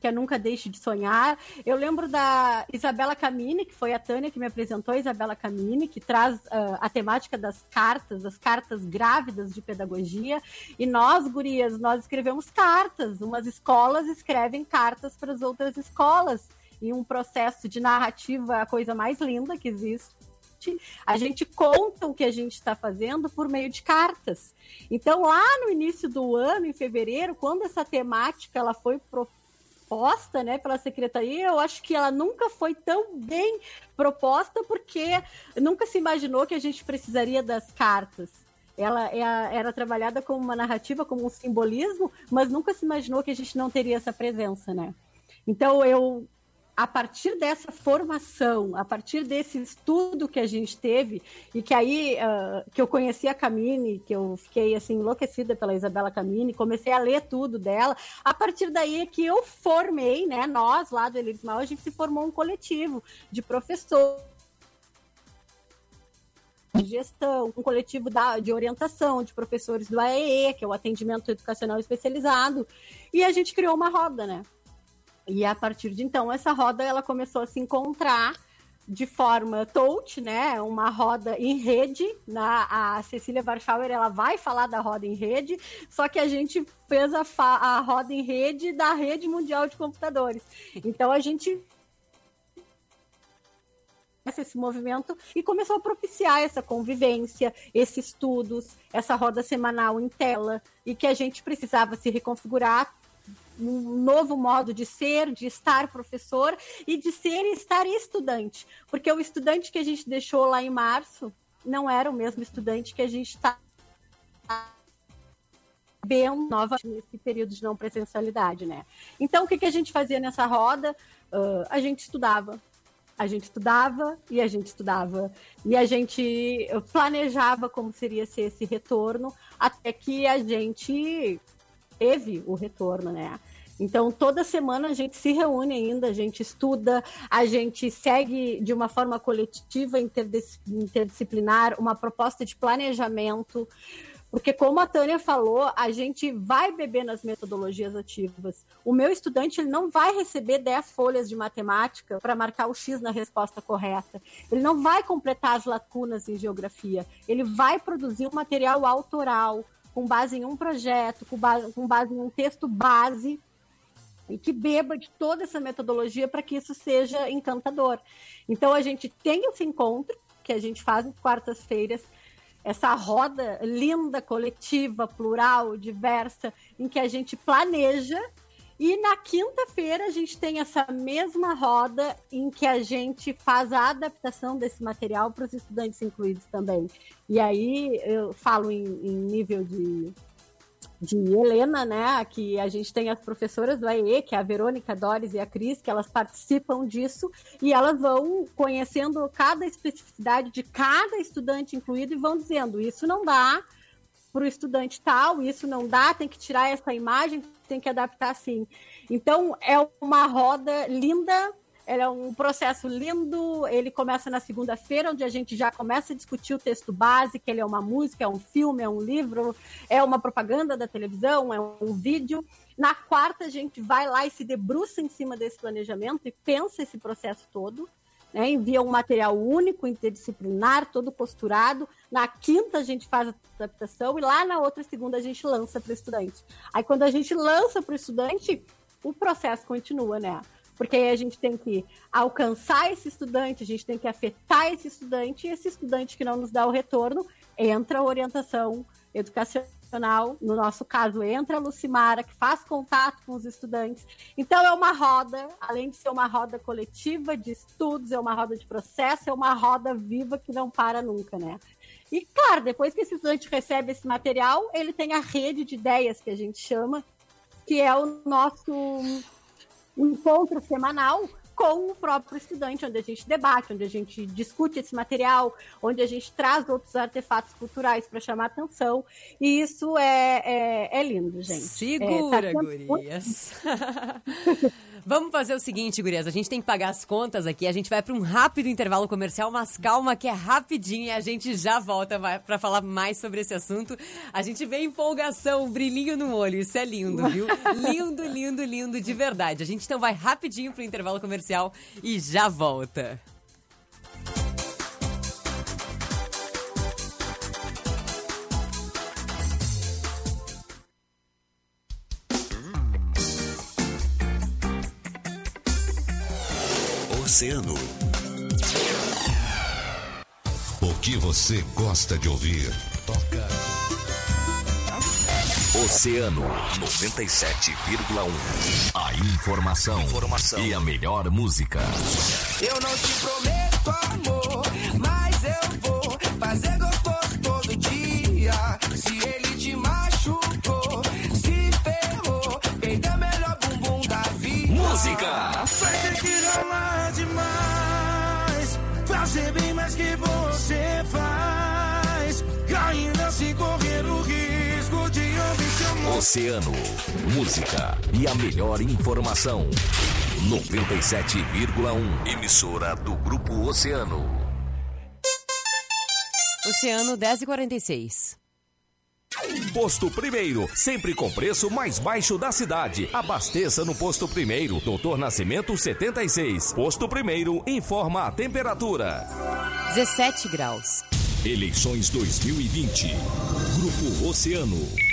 que é Nunca Deixe de Sonhar. Eu lembro da Isabela Camini, que foi a Tânia que me apresentou, Isabela Camini, que traz uh, a temática das cartas, das cartas grávidas de pedagogia. E nós, gurias, nós escrevemos cartas. Umas escolas escrevem cartas para as outras escolas em um processo de narrativa, a coisa mais linda que existe. A gente conta o que a gente está fazendo por meio de cartas. Então, lá no início do ano, em fevereiro, quando essa temática ela foi proposta né, pela secretaria, eu acho que ela nunca foi tão bem proposta, porque nunca se imaginou que a gente precisaria das cartas ela é era trabalhada como uma narrativa, como um simbolismo, mas nunca se imaginou que a gente não teria essa presença, né? Então eu a partir dessa formação, a partir desse estudo que a gente teve, e que aí uh, que eu conheci a Camine, que eu fiquei assim enlouquecida pela Isabela Camine, comecei a ler tudo dela, a partir daí é que eu formei, né, nós lá do Elirismal, a gente se formou um coletivo de professores de gestão, um coletivo da, de orientação de professores do AEE, que é o atendimento educacional especializado, e a gente criou uma roda, né? E a partir de então, essa roda ela começou a se encontrar de forma touch, né? Uma roda em rede. Na, a Cecília Warschauer ela vai falar da roda em rede, só que a gente fez a, a roda em rede da rede mundial de computadores. Então a gente esse movimento e começou a propiciar essa convivência, esses estudos, essa roda semanal em tela e que a gente precisava se reconfigurar um novo modo de ser, de estar professor e de ser e estar estudante. Porque o estudante que a gente deixou lá em março não era o mesmo estudante que a gente está bem nova nesse período de não presencialidade, né? Então, o que, que a gente fazia nessa roda? Uh, a gente estudava, a gente estudava e a gente estudava e a gente planejava como seria ser esse retorno até que a gente teve o retorno, né? Então, toda semana a gente se reúne ainda, a gente estuda, a gente segue de uma forma coletiva, interdisciplinar, uma proposta de planejamento. Porque, como a Tânia falou, a gente vai beber nas metodologias ativas. O meu estudante ele não vai receber 10 folhas de matemática para marcar o X na resposta correta. Ele não vai completar as lacunas em geografia. Ele vai produzir um material autoral, com base em um projeto, com base, com base em um texto base e que beba de toda essa metodologia para que isso seja encantador. Então a gente tem esse encontro que a gente faz em quartas-feiras, essa roda linda, coletiva, plural, diversa, em que a gente planeja e na quinta-feira a gente tem essa mesma roda em que a gente faz a adaptação desse material para os estudantes incluídos também. E aí eu falo em, em nível de de Helena, né? Que a gente tem as professoras do AE, que é a Verônica, a Doris e a Cris, que elas participam disso e elas vão conhecendo cada especificidade de cada estudante incluído e vão dizendo: isso não dá, para o estudante tal, isso não dá, tem que tirar essa imagem, tem que adaptar assim. Então, é uma roda linda, é um processo lindo. Ele começa na segunda-feira, onde a gente já começa a discutir o texto que ele é uma música, é um filme, é um livro, é uma propaganda da televisão, é um vídeo. Na quarta, a gente vai lá e se debruça em cima desse planejamento e pensa esse processo todo. Né, envia um material único, interdisciplinar, todo costurado. Na quinta a gente faz a adaptação e lá na outra segunda a gente lança para o estudante. Aí quando a gente lança para o estudante, o processo continua, né? Porque aí a gente tem que alcançar esse estudante, a gente tem que afetar esse estudante, e esse estudante que não nos dá o retorno, entra a orientação educacional, no nosso caso, entra a Lucimara, que faz contato com os estudantes. Então, é uma roda, além de ser uma roda coletiva de estudos, é uma roda de processo, é uma roda viva que não para nunca, né? E, claro, depois que esse estudante recebe esse material, ele tem a rede de ideias que a gente chama, que é o nosso encontro semanal com o próprio estudante, onde a gente debate, onde a gente discute esse material, onde a gente traz outros artefatos culturais para chamar atenção. E isso é, é, é lindo, gente. Segura, é, tá gurias. <laughs> Vamos fazer o seguinte, gurias. A gente tem que pagar as contas aqui. A gente vai para um rápido intervalo comercial, mas calma que é rapidinho e a gente já volta para falar mais sobre esse assunto. A gente vê empolgação, brilhinho no olho. Isso é lindo, viu? <laughs> lindo, lindo, lindo de verdade. A gente então vai rapidinho para o intervalo comercial e já volta. Oceano. O que você gosta de ouvir? Toca. Oceano 97,1. A informação, informação e a melhor música. Eu não te prometo Oceano. Música e a melhor informação. 97,1. Emissora do Grupo Oceano. Oceano 10 e 46. Posto Primeiro, sempre com preço mais baixo da cidade. Abasteça no Posto Primeiro, Doutor Nascimento 76. Posto Primeiro informa a temperatura. 17 graus. Eleições 2020. Grupo Oceano.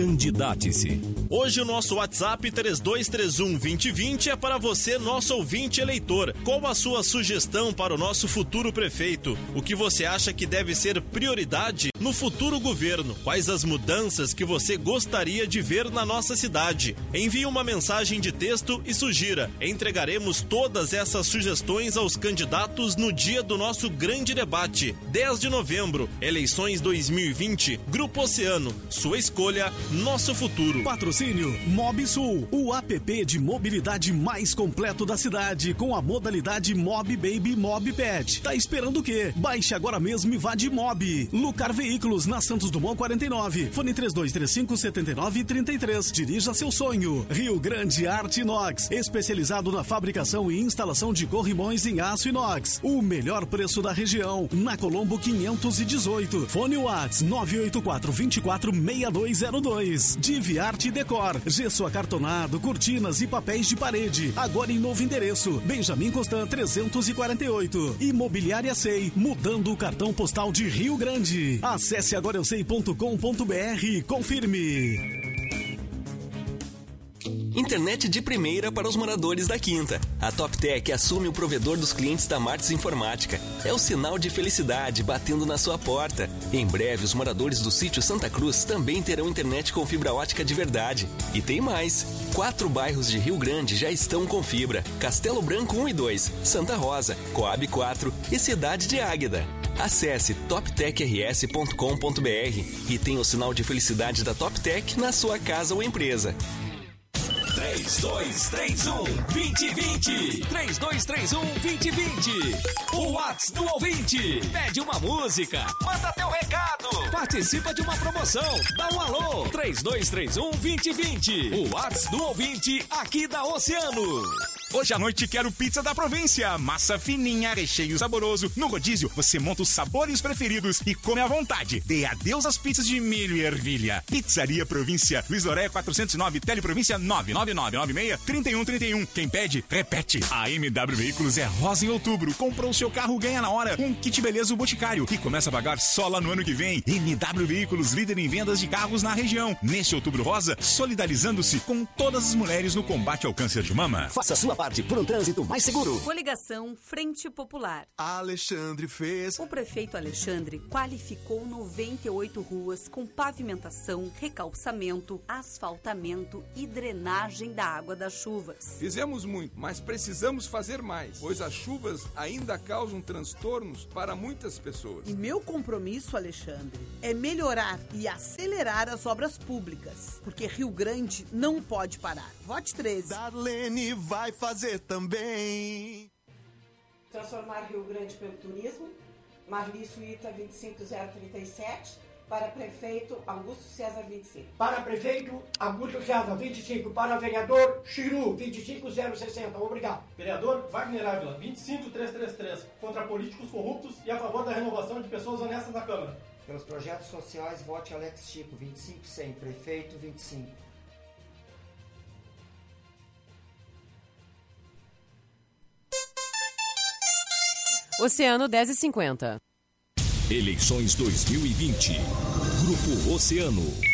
Candidate-se. Hoje o nosso WhatsApp 3231 2020 é para você, nosso ouvinte eleitor. Qual a sua sugestão para o nosso futuro prefeito? O que você acha que deve ser prioridade no futuro governo? Quais as mudanças que você gostaria de ver na nossa cidade? Envie uma mensagem de texto e sugira. Entregaremos todas essas sugestões aos candidatos no dia do nosso grande debate, 10 de novembro, eleições 2020, Grupo Oceano. Sua escolha, nosso futuro. Patrocínio Mobsul, o app de mobilidade mais completo da cidade, com a modalidade Mob Baby Mob Pet. Tá esperando o quê? Baixe agora mesmo e vá de Mob. Lucar Veículos, na Santos Dumont 49. Fone 3235 7933. Dirija seu sonho. Rio Grande Arte Inox, especializado na fabricação e instalação de corrimões em aço inox. O melhor preço da região, na Colombo 518. Fone Whats 984 24 6202. Divi Arte Decor, gesso acartonado, cortinas e papéis de parede. Agora em novo endereço, Benjamin Constant 348. Imobiliária Sei, mudando o cartão postal de Rio Grande. Acesse agoraeusei.com.br e confirme. Internet de primeira para os moradores da Quinta. A TopTech assume o provedor dos clientes da Martins Informática. É o sinal de felicidade batendo na sua porta. Em breve, os moradores do sítio Santa Cruz também terão internet com fibra ótica de verdade. E tem mais. Quatro bairros de Rio Grande já estão com fibra. Castelo Branco 1 e 2, Santa Rosa, Coab 4 e Cidade de Águeda. Acesse toptechrs.com.br e tenha o sinal de felicidade da TopTech na sua casa ou empresa. 3231 2020. 3231 2020. O Whats do ouvinte. Pede uma música. Manda teu recado. Participa de uma promoção. Dá um alô. 3231 2020. O Whats do ouvinte aqui da Oceano. Hoje à noite quero pizza da província. Massa fininha, recheio saboroso. No rodízio, você monta os sabores preferidos e come à vontade. Dê adeus às pizzas de milho e ervilha. Pizzaria Província. Luiz Doré 409, Teleprovíncia 99996-3131. Quem pede, repete. A MW Veículos é rosa em outubro. Comprou seu carro, ganha na hora. Um kit beleza o Boticário. E começa a pagar só lá no ano que vem. MW Veículos, líder em vendas de carros na região. Neste outubro rosa, solidarizando-se com todas as mulheres no combate ao câncer de mama. Faça sua parte por um trânsito mais seguro. Coligação Frente Popular. Alexandre fez. O prefeito Alexandre qualificou 98 ruas com pavimentação, recalçamento, asfaltamento e drenagem da água das chuvas. Fizemos muito, mas precisamos fazer mais, pois as chuvas ainda causam transtornos para muitas pessoas. E meu compromisso, Alexandre, é melhorar e acelerar as obras públicas, porque Rio Grande não pode parar. Vote 13. Darlene vai fazer também. Transformar Rio Grande pelo turismo. Marli Suíta 25037. Para prefeito, Augusto César 25. Para prefeito, Augusto César, 25. Para vereador, Chiru, 25060. Obrigado. Vereador Wagner Ávila, 25333. Contra políticos corruptos e a favor da renovação de pessoas honestas na Câmara. Pelos projetos sociais, vote Alex Chico, 25100. Prefeito, 25. Oceano 10 e 50. Eleições 2020. Grupo Oceano.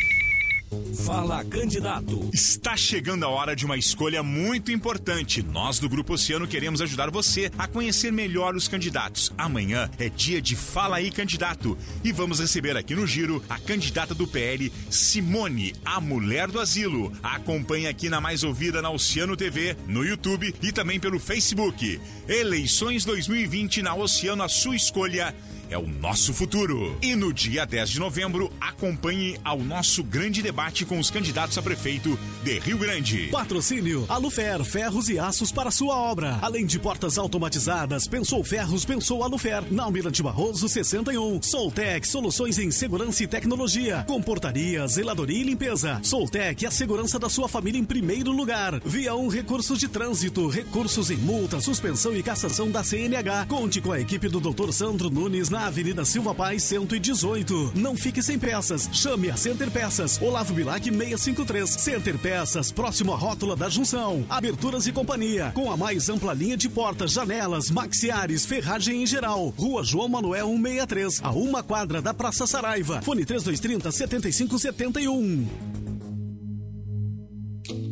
Fala candidato. Está chegando a hora de uma escolha muito importante. Nós do Grupo Oceano queremos ajudar você a conhecer melhor os candidatos. Amanhã é dia de Fala aí Candidato e vamos receber aqui no Giro a candidata do PL, Simone, a mulher do asilo. Acompanhe aqui na mais ouvida na Oceano TV, no YouTube e também pelo Facebook. Eleições 2020 na Oceano, a sua escolha é o nosso futuro. E no dia 10 de novembro, acompanhe ao nosso grande debate com os candidatos a prefeito de Rio Grande. Patrocínio Alufer, ferros e aços para sua obra. Além de portas automatizadas, pensou ferros, pensou Alufer. Na Almirante Barroso 61. Soltec, soluções em segurança e tecnologia. Comportaria, zeladoria e limpeza. Soltec, a segurança da sua família em primeiro lugar. Via um recursos de trânsito, recursos em multa, suspensão e cassação da CNH. Conte com a equipe do Dr. Sandro Nunes na Avenida Silva Paz 118. Não fique sem peças. Chame a Center Peças. Olavo Bilac 653. Center Peças, próximo à rótula da junção. Aberturas e companhia. Com a mais ampla linha de portas, janelas, maxiares, ferragem em geral. Rua João Manuel 163. A uma quadra da Praça Saraiva. Fone 3230 7571.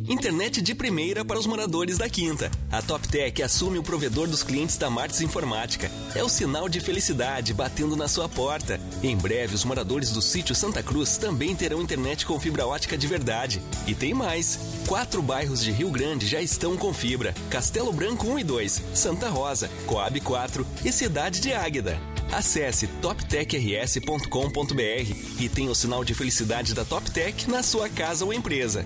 Internet de primeira para os moradores da Quinta. A TopTech assume o provedor dos clientes da Martins Informática. É o sinal de felicidade batendo na sua porta. Em breve, os moradores do sítio Santa Cruz também terão internet com fibra ótica de verdade. E tem mais. Quatro bairros de Rio Grande já estão com fibra. Castelo Branco 1 e 2, Santa Rosa, Coab 4 e Cidade de Águeda. Acesse toptechrs.com.br e tenha o sinal de felicidade da TopTech na sua casa ou empresa.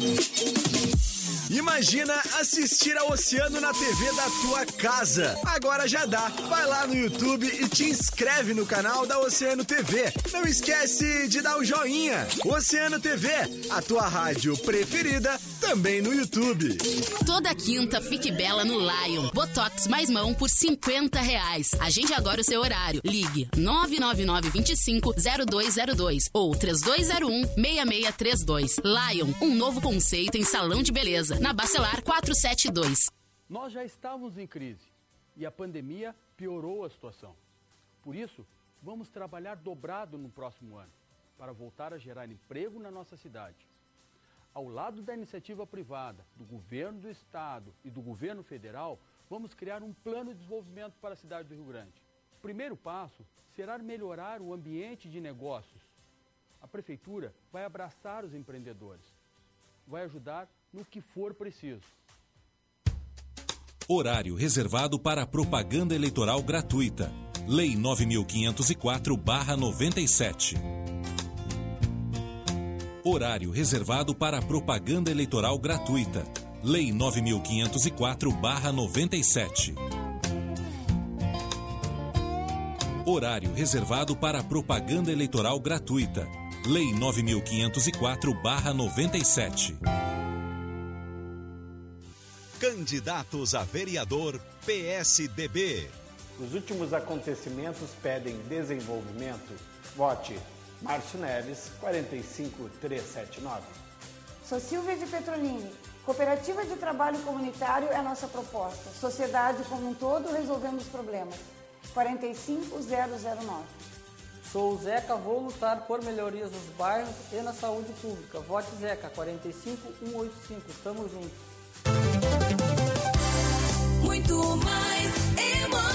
Thank you. Imagina assistir ao oceano na TV da tua casa. Agora já dá. Vai lá no YouTube e te inscreve no canal da Oceano TV. Não esquece de dar o joinha. Oceano TV, a tua rádio preferida, também no YouTube. Toda quinta fique bela no Lion. Botox mais mão por 50 reais. Agende agora o seu horário. Ligue 999 25 0202 ou 3201 6632. Lion, um novo conceito em salão de beleza. Na Bacelar 472. Nós já estávamos em crise e a pandemia piorou a situação. Por isso, vamos trabalhar dobrado no próximo ano para voltar a gerar emprego na nossa cidade. Ao lado da iniciativa privada, do governo do estado e do governo federal, vamos criar um plano de desenvolvimento para a cidade do Rio Grande. O primeiro passo será melhorar o ambiente de negócios. A prefeitura vai abraçar os empreendedores, vai ajudar no que for preciso. Horário reservado para propaganda eleitoral gratuita. Lei 9504/97. Horário reservado para propaganda eleitoral gratuita. Lei 9504/97. Horário reservado para propaganda eleitoral gratuita. Lei 9504/97. Candidatos a vereador PSDB. Os últimos acontecimentos pedem desenvolvimento. Vote Márcio Neves, 45379. Sou Silvia de Petrolini. Cooperativa de Trabalho Comunitário é a nossa proposta. Sociedade como um todo, resolvemos problemas. 45009. Sou o Zeca, vou lutar por melhorias nos bairros e na saúde pública. Vote Zeca, 45185. Tamo junto. Muito mais emoção.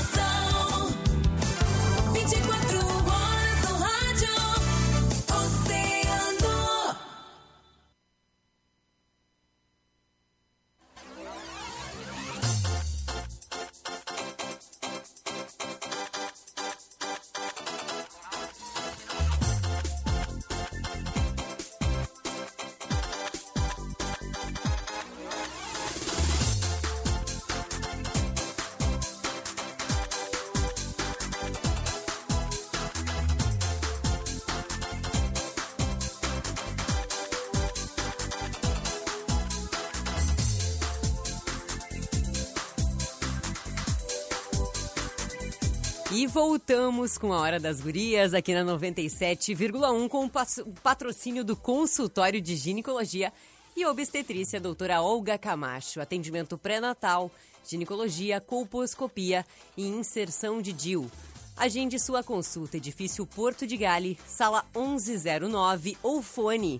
Voltamos com a Hora das Gurias aqui na 97,1 com o patrocínio do Consultório de Ginecologia e Obstetrícia doutora Olga Camacho. Atendimento pré-natal, ginecologia, colposcopia e inserção de DIU. Agende sua consulta, edifício Porto de Gale, sala 1109 ou fone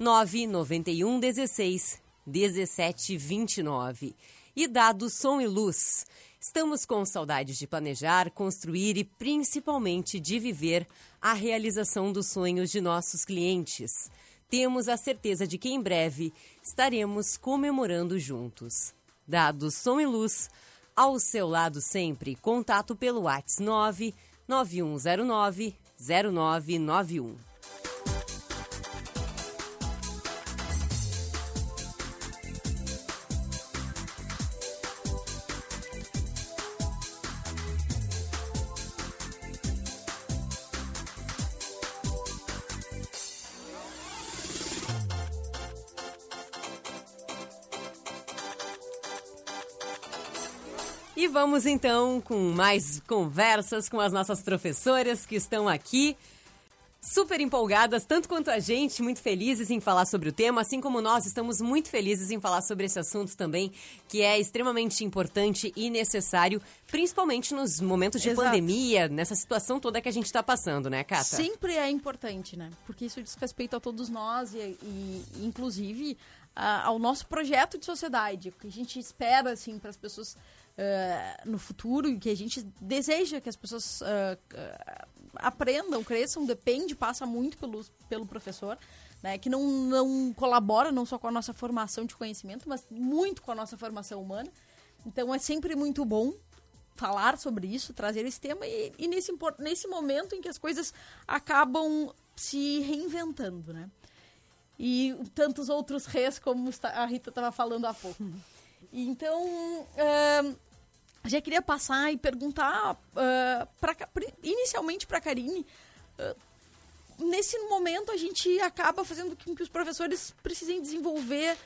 991 16 17 29. E dado som e luz. Estamos com saudades de planejar, construir e principalmente de viver a realização dos sonhos de nossos clientes. Temos a certeza de que em breve estaremos comemorando juntos. Dado som e luz, ao seu lado sempre, contato pelo WhatsApp 9 9109 0991. Vamos então com mais conversas com as nossas professoras que estão aqui. Super empolgadas, tanto quanto a gente, muito felizes em falar sobre o tema, assim como nós estamos muito felizes em falar sobre esse assunto também, que é extremamente importante e necessário, principalmente nos momentos de Exato. pandemia, nessa situação toda que a gente está passando, né, Cata? Sempre é importante, né? Porque isso diz respeito a todos nós e, e inclusive, a- ao nosso projeto de sociedade. O que a gente espera, assim, para as pessoas eh, no futuro e que a gente deseja que as pessoas eh, aprendam, cresçam, depende, passa muito pelo, pelo professor. Né, que não, não colabora não só com a nossa formação de conhecimento, mas muito com a nossa formação humana. Então é sempre muito bom falar sobre isso, trazer esse tema e, e nesse, nesse momento em que as coisas acabam se reinventando, né? E tantos outros reis, como a Rita estava falando há pouco. Então, ahn, já queria passar e perguntar, ah, pra inicialmente para a Karine, ah, nesse momento a gente acaba fazendo com que os professores precisem desenvolver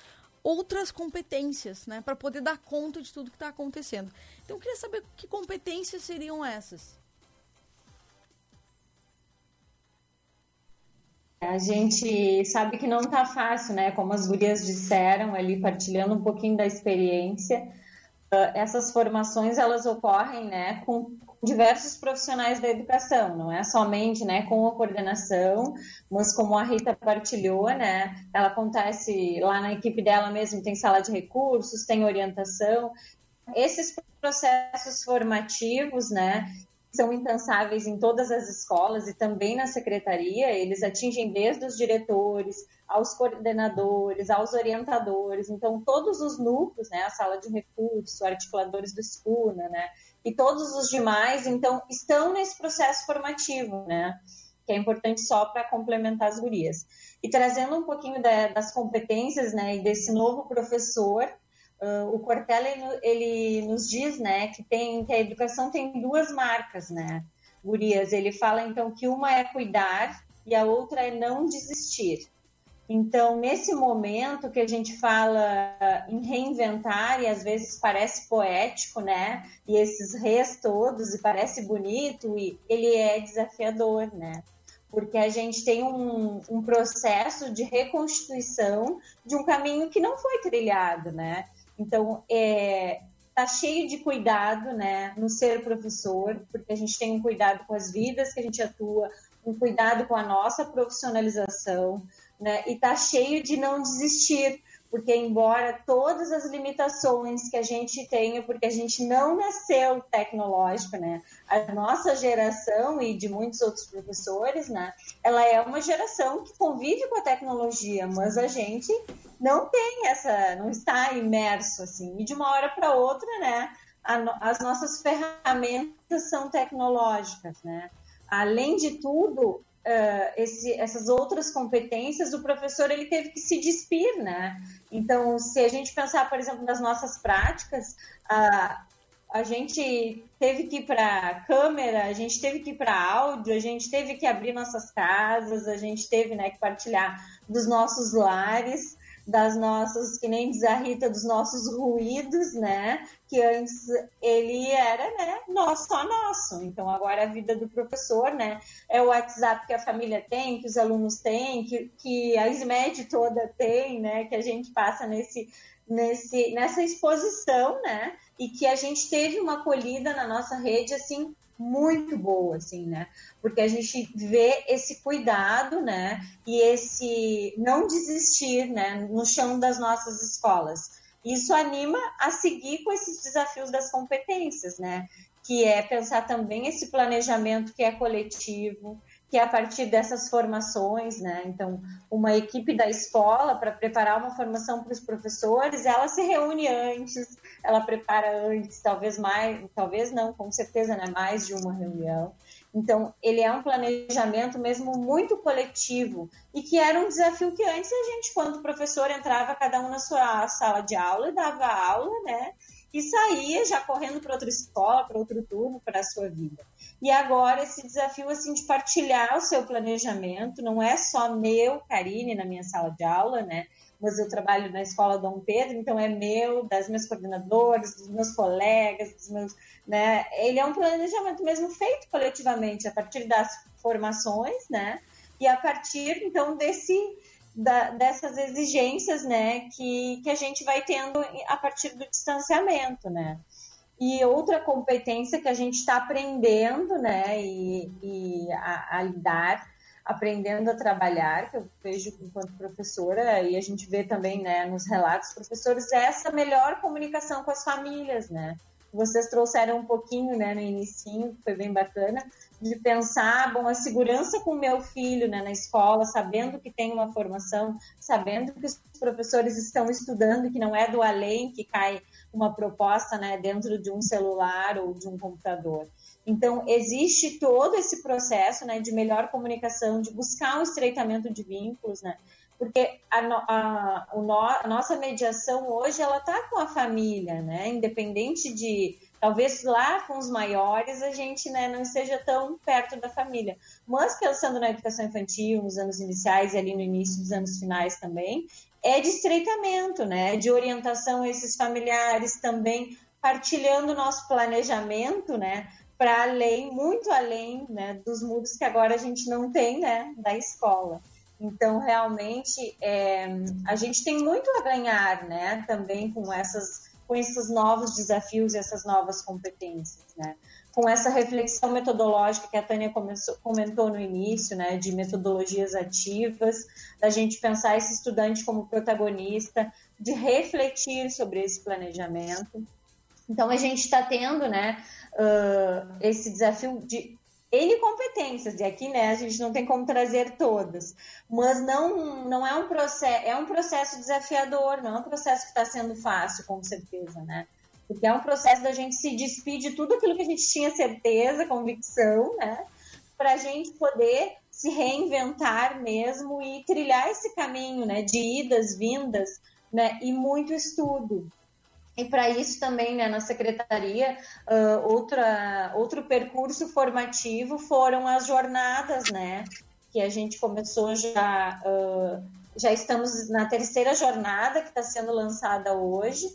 outras competências, né, para poder dar conta de tudo que está acontecendo. Então eu queria saber que competências seriam essas. A gente sabe que não tá fácil, né? Como as gurias disseram ali, partilhando um pouquinho da experiência, essas formações elas ocorrem, né, com diversos profissionais da educação, não é somente, né, com a coordenação, mas como a Rita partilhou, né, ela acontece lá na equipe dela mesmo, tem sala de recursos, tem orientação. Esses processos formativos, né, são incansáveis em todas as escolas e também na secretaria, eles atingem desde os diretores, aos coordenadores, aos orientadores, então todos os núcleos, né, a sala de recurso, articuladores do SCUNA, né, e todos os demais, então, estão nesse processo formativo, né, que é importante só para complementar as gurias. E trazendo um pouquinho da, das competências, né, e desse novo professor, Uh, o Cortella ele, ele, nos diz, né, que tem que a educação tem duas marcas, né, Gurias. Ele fala então que uma é cuidar e a outra é não desistir. Então, nesse momento que a gente fala em reinventar, e às vezes parece poético, né? E esses res todos, e parece bonito, e ele é desafiador, né? Porque a gente tem um, um processo de reconstituição de um caminho que não foi trilhado, né? Então, é, tá cheio de cuidado, né, no ser professor, porque a gente tem um cuidado com as vidas que a gente atua, um cuidado com a nossa profissionalização, né, e tá cheio de não desistir, porque embora todas as limitações que a gente tenha, porque a gente não nasceu tecnológico, né? A nossa geração e de muitos outros professores, né? Ela é uma geração que convive com a tecnologia, mas a gente não tem essa, não está imerso assim. E de uma hora para outra, né? A, as nossas ferramentas são tecnológicas, né? Além de tudo, uh, esse, essas outras competências, o professor ele teve que se despir, né? Então, se a gente pensar, por exemplo, nas nossas práticas, uh, a gente teve que ir para câmera, a gente teve que ir para áudio, a gente teve que abrir nossas casas, a gente teve né, que partilhar dos nossos lares das nossas, que nem diz a Rita, dos nossos ruídos, né? Que antes ele era, né, nosso, só nosso. Então agora a vida do professor, né, é o WhatsApp que a família tem, que os alunos têm, que, que a SMED toda tem, né? Que a gente passa nesse, nesse, nessa exposição, né? E que a gente teve uma acolhida na nossa rede, assim, muito boa, assim, né? Porque a gente vê esse cuidado, né? E esse não desistir, né? No chão das nossas escolas. Isso anima a seguir com esses desafios das competências, né? Que é pensar também esse planejamento que é coletivo, que é a partir dessas formações, né? Então, uma equipe da escola para preparar uma formação para os professores, ela se reúne antes, ela prepara antes, talvez mais, talvez não, com certeza, né? Mais de uma reunião. Então, ele é um planejamento mesmo muito coletivo e que era um desafio que antes a gente, quando o professor entrava cada um na sua sala de aula e dava aula, né? E saía já correndo para outra escola, para outro turno, para a sua vida. E agora esse desafio assim de partilhar o seu planejamento, não é só meu, Karine, na minha sala de aula, né? Mas eu trabalho na escola Dom Pedro, então é meu, das minhas coordenadoras, dos meus colegas, dos meus, né? Ele é um planejamento mesmo feito coletivamente a partir das formações, né? E a partir então desse da, dessas exigências, né, que, que a gente vai tendo a partir do distanciamento, né? E outra competência que a gente está aprendendo, né, e, e a, a, lidar, aprendendo a trabalhar, que eu vejo enquanto professora, e a gente vê também, né, nos relatos professores, é essa melhor comunicação com as famílias, né. Vocês trouxeram um pouquinho, né, no início, foi bem bacana, de pensar, bom, a segurança com o meu filho, né, na escola, sabendo que tem uma formação, sabendo que os professores estão estudando, que não é do além que cai uma proposta né, dentro de um celular ou de um computador. Então, existe todo esse processo né, de melhor comunicação, de buscar um estreitamento de vínculos, né? Porque a, a, a nossa mediação hoje, ela está com a família, né? Independente de... Talvez lá com os maiores a gente né, não esteja tão perto da família. Mas pensando na educação infantil, nos anos iniciais e ali no início dos anos finais também, é de estreitamento, né? De orientação a esses familiares também, partilhando o nosso planejamento, né? Para além, muito além, né? Dos muros que agora a gente não tem, né? Da escola. Então, realmente, é, a gente tem muito a ganhar, né? Também com essas com esses novos desafios e essas novas competências, né? Com essa reflexão metodológica que a Tânia começou, comentou no início, né, de metodologias ativas, da gente pensar esse estudante como protagonista, de refletir sobre esse planejamento. Então a gente está tendo, né, uh, esse desafio de N competências, e aqui, né, a gente não tem como trazer todas, mas não, não é um processo, é um processo desafiador, não é um processo que está sendo fácil, com certeza, né, porque é um processo da gente se despedir de tudo aquilo que a gente tinha certeza, convicção, né, para a gente poder se reinventar mesmo e trilhar esse caminho, né, de idas, vindas, né, e muito estudo. E para isso também, né, na secretaria, uh, outra, outro percurso formativo foram as jornadas, né, que a gente começou já, uh, já estamos na terceira jornada que está sendo lançada hoje,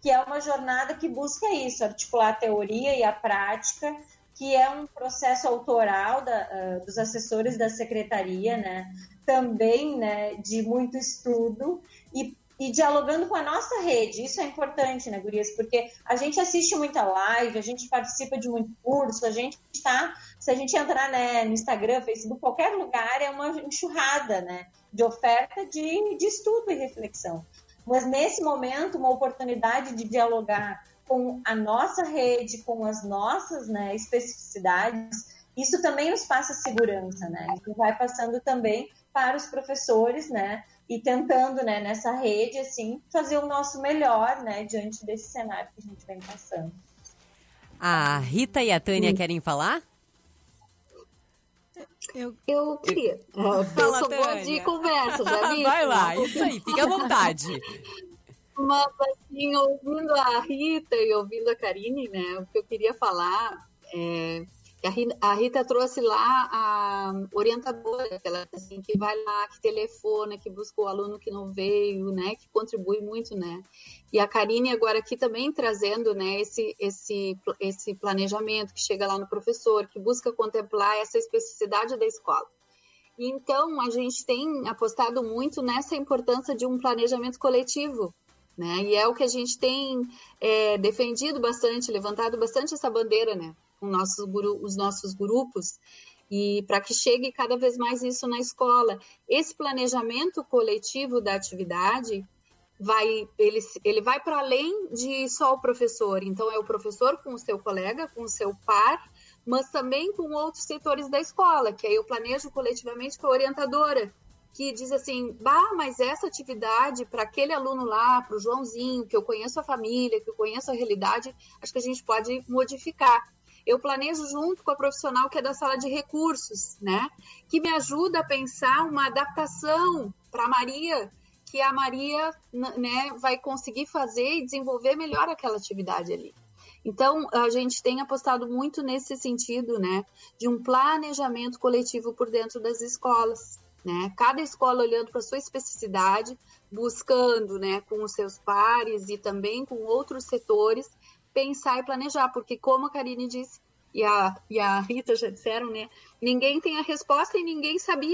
que é uma jornada que busca isso, articular a teoria e a prática, que é um processo autoral da, uh, dos assessores da secretaria, né, também, né, de muito estudo e e dialogando com a nossa rede. Isso é importante, né, Gurias? Porque a gente assiste muita live, a gente participa de muito curso, a gente está. Se a gente entrar né, no Instagram, Facebook, qualquer lugar, é uma enxurrada né, de oferta de, de estudo e reflexão. Mas nesse momento, uma oportunidade de dialogar com a nossa rede, com as nossas né, especificidades, isso também nos passa segurança, né? Isso vai passando também para os professores, né? E tentando, né, nessa rede, assim, fazer o nosso melhor, né, diante desse cenário que a gente vem passando. A Rita e a Tânia Sim. querem falar? Eu, eu queria. Uh, Fala, eu sou boa de conversa, já vi. <laughs> Vai lá, isso aí, fica à vontade. Mas, assim, ouvindo a Rita e ouvindo a Karine, né, o que eu queria falar é a Rita trouxe lá a orientadora, aquela assim, que vai lá, que telefona, que busca o aluno que não veio, né, que contribui muito, né. E a Karine agora aqui também trazendo, né, esse, esse, esse planejamento que chega lá no professor, que busca contemplar essa especificidade da escola. Então, a gente tem apostado muito nessa importância de um planejamento coletivo, né, e é o que a gente tem é, defendido bastante, levantado bastante essa bandeira, né, com nossos, os nossos grupos e para que chegue cada vez mais isso na escola. Esse planejamento coletivo da atividade vai ele, ele vai para além de só o professor. Então é o professor com o seu colega, com o seu par, mas também com outros setores da escola, que aí eu planejo coletivamente com a orientadora, que diz assim: "Bah, mas essa atividade para aquele aluno lá, para o Joãozinho, que eu conheço a família, que eu conheço a realidade, acho que a gente pode modificar" eu planejo junto com a profissional que é da sala de recursos, né? Que me ajuda a pensar uma adaptação para a Maria, que a Maria né, vai conseguir fazer e desenvolver melhor aquela atividade ali. Então, a gente tem apostado muito nesse sentido, né, de um planejamento coletivo por dentro das escolas, né? Cada escola olhando para sua especificidade, buscando, né, com os seus pares e também com outros setores, pensar e planejar, porque como a Karine disse e a, e a Rita já disseram, né? Ninguém tem a resposta e ninguém sabia